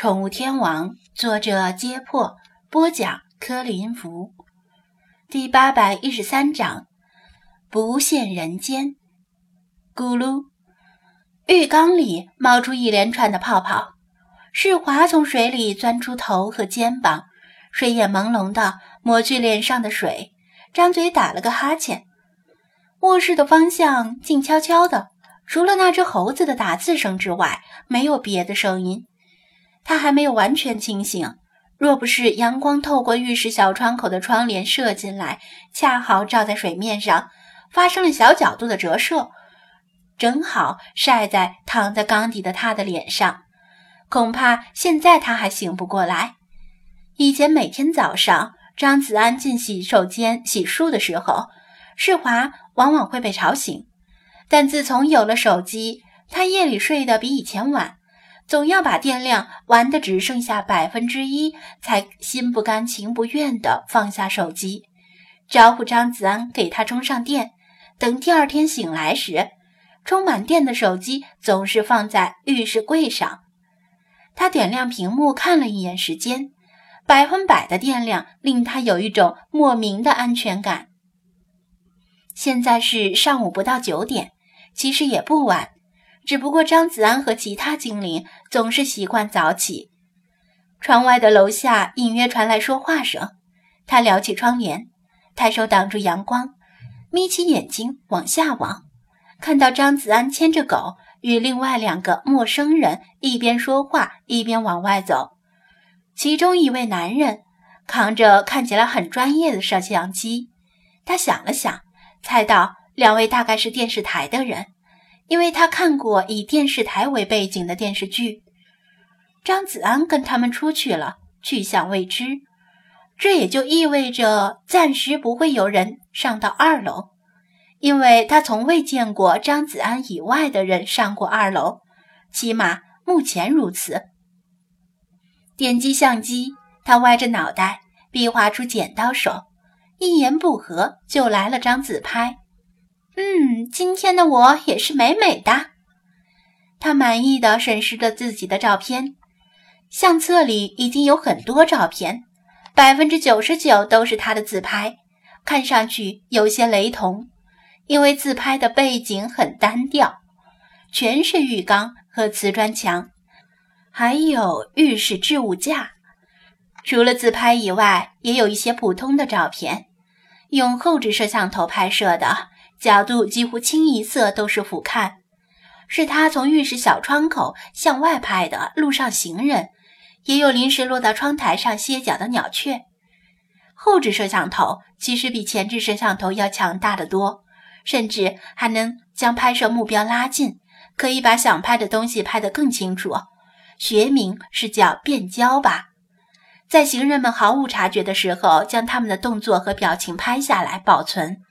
宠物天王》，作者：揭破，播讲：柯林福。第八百一十三章：不羡人间。咕噜，浴缸里冒出一连串的泡泡。世华从水里钻出头和肩膀，睡眼朦胧的抹去脸上的水，张嘴打了个哈欠。卧室的方向静悄悄的，除了那只猴子的打字声之外，没有别的声音。他还没有完全清醒，若不是阳光透过浴室小窗口的窗帘射进来，恰好照在水面上，发生了小角度的折射，正好晒在躺在缸底的他的脸上，恐怕现在他还醒不过来。以前每天早上，张子安进洗手间洗漱的时候，世华往往会被吵醒，但自从有了手机，他夜里睡得比以前晚。总要把电量玩的只剩下百分之一，才心不甘情不愿地放下手机，招呼张子安给他充上电。等第二天醒来时，充满电的手机总是放在浴室柜上。他点亮屏幕看了一眼时间，百分百的电量令他有一种莫名的安全感。现在是上午不到九点，其实也不晚。只不过张子安和其他精灵总是习惯早起。窗外的楼下隐约传来说话声，他撩起窗帘，抬手挡住阳光，眯起眼睛往下望，看到张子安牵着狗与另外两个陌生人一边说话一边往外走。其中一位男人扛着看起来很专业的摄像机，他想了想，猜到两位大概是电视台的人。因为他看过以电视台为背景的电视剧，张子安跟他们出去了，去向未知。这也就意味着暂时不会有人上到二楼，因为他从未见过张子安以外的人上过二楼，起码目前如此。点击相机，他歪着脑袋，比划出剪刀手，一言不合就来了张自拍。嗯，今天的我也是美美的。他满意的审视着自己的照片，相册里已经有很多照片，百分之九十九都是他的自拍，看上去有些雷同，因为自拍的背景很单调，全是浴缸和瓷砖墙，还有浴室置物架。除了自拍以外，也有一些普通的照片，用后置摄像头拍摄的。角度几乎清一色都是俯瞰，是他从浴室小窗口向外拍的路上行人，也有临时落到窗台上歇脚的鸟雀。后置摄像头其实比前置摄像头要强大的多，甚至还能将拍摄目标拉近，可以把想拍的东西拍得更清楚。学名是叫变焦吧，在行人们毫无察觉的时候，将他们的动作和表情拍下来保存。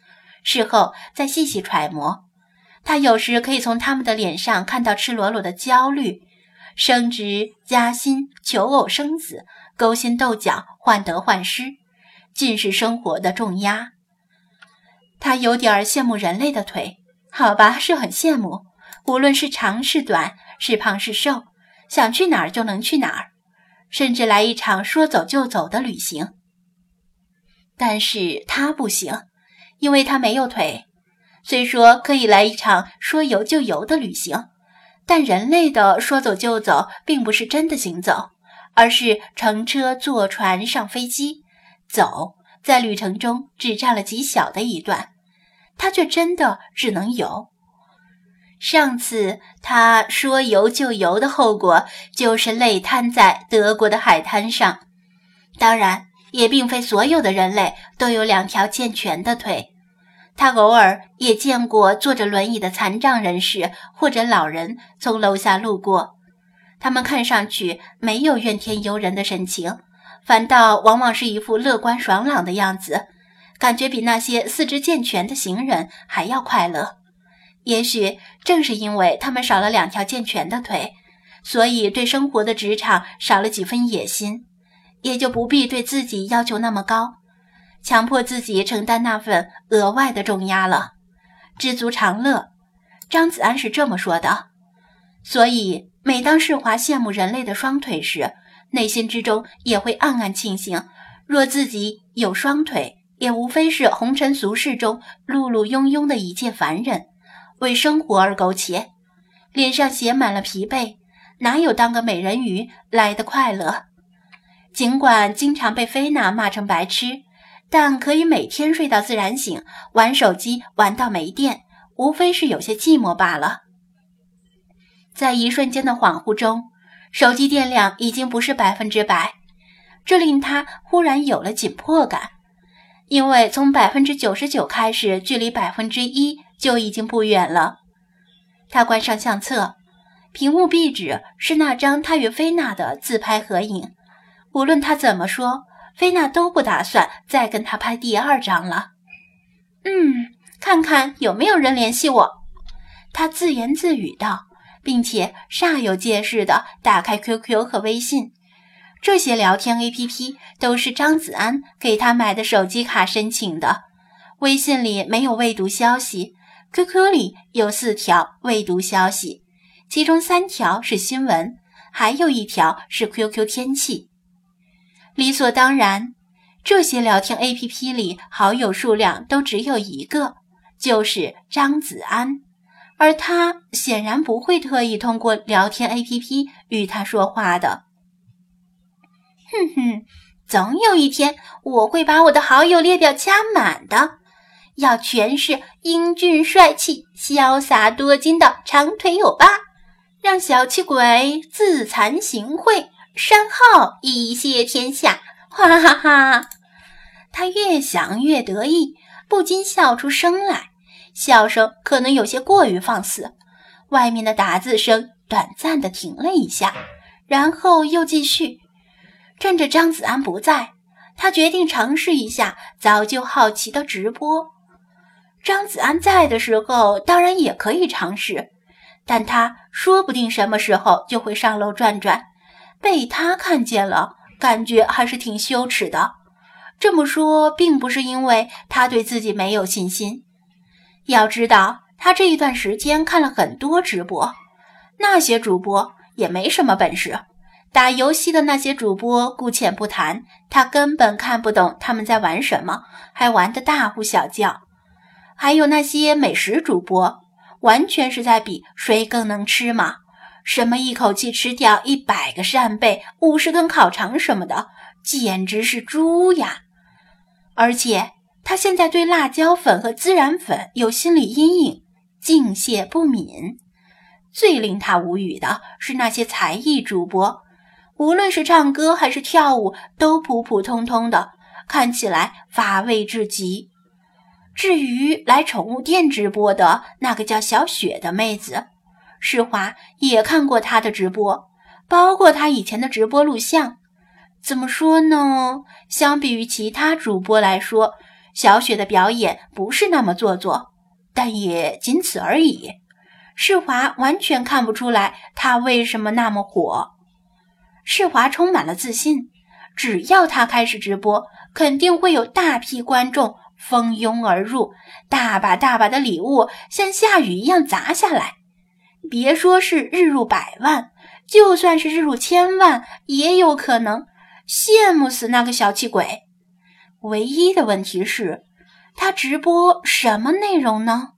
事后再细细揣摩，他有时可以从他们的脸上看到赤裸裸的焦虑、升职加薪、求偶生子、勾心斗角、患得患失，尽是生活的重压。他有点羡慕人类的腿，好吧，是很羡慕。无论是长是短，是胖是瘦，想去哪儿就能去哪儿，甚至来一场说走就走的旅行。但是他不行。因为他没有腿，虽说可以来一场说游就游的旅行，但人类的说走就走并不是真的行走，而是乘车、坐船、上飞机。走在旅程中只占了极小的一段，他却真的只能游。上次他说游就游的后果就是累瘫在德国的海滩上。当然。也并非所有的人类都有两条健全的腿，他偶尔也见过坐着轮椅的残障人士或者老人从楼下路过，他们看上去没有怨天尤人的神情，反倒往往是一副乐观爽朗的样子，感觉比那些四肢健全的行人还要快乐。也许正是因为他们少了两条健全的腿，所以对生活的职场少了几分野心。也就不必对自己要求那么高，强迫自己承担那份额外的重压了，知足常乐。张子安是这么说的。所以每当世华羡慕人类的双腿时，内心之中也会暗暗庆幸，若自己有双腿，也无非是红尘俗世中碌碌庸庸的一介凡人，为生活而苟且，脸上写满了疲惫，哪有当个美人鱼来的快乐？尽管经常被菲娜骂成白痴，但可以每天睡到自然醒，玩手机玩到没电，无非是有些寂寞罢了。在一瞬间的恍惚中。手机电量已经不是百分之百，这令他忽然有了紧迫感，因为从百分之九十九开始，距离百分之一就已经不远了。他关上相册，屏幕壁纸是那张他与菲娜的自拍合影。无论他怎么说，菲娜都不打算再跟他拍第二张了。嗯，看看有没有人联系我，他自言自语道。并且煞有介事地打开 QQ 和微信，这些聊天 APP 都是张子安给他买的手机卡申请的。微信里没有未读消息，QQ 里有四条未读消息，其中三条是新闻，还有一条是 QQ 天气。理所当然，这些聊天 APP 里好友数量都只有一个，就是张子安。而他显然不会特意通过聊天 APP 与他说话的。哼哼，总有一天我会把我的好友列表加满的，要全是英俊帅气、潇洒多金的长腿欧巴，让小气鬼自惭形秽，山号一泻天下！哈哈哈！他越想越得意，不禁笑出声来。笑声可能有些过于放肆，外面的打字声短暂的停了一下，然后又继续。趁着张子安不在，他决定尝试一下早就好奇的直播。张子安在的时候，当然也可以尝试，但他说不定什么时候就会上楼转转，被他看见了，感觉还是挺羞耻的。这么说，并不是因为他对自己没有信心。要知道，他这一段时间看了很多直播，那些主播也没什么本事。打游戏的那些主播姑且不谈，他根本看不懂他们在玩什么，还玩得大呼小叫。还有那些美食主播，完全是在比谁更能吃嘛，什么一口气吃掉一百个扇贝、五十根烤肠什么的，简直是猪呀！而且。他现在对辣椒粉和孜然粉有心理阴影，敬谢不敏。最令他无语的是那些才艺主播，无论是唱歌还是跳舞，都普普通通的，看起来乏味至极。至于来宠物店直播的那个叫小雪的妹子，世华也看过他的直播，包括他以前的直播录像。怎么说呢？相比于其他主播来说，小雪的表演不是那么做作，但也仅此而已。世华完全看不出来他为什么那么火。世华充满了自信，只要他开始直播，肯定会有大批观众蜂拥而入，大把大把的礼物像下雨一样砸下来。别说是日入百万，就算是日入千万，也有可能。羡慕死那个小气鬼。唯一的问题是，他直播什么内容呢？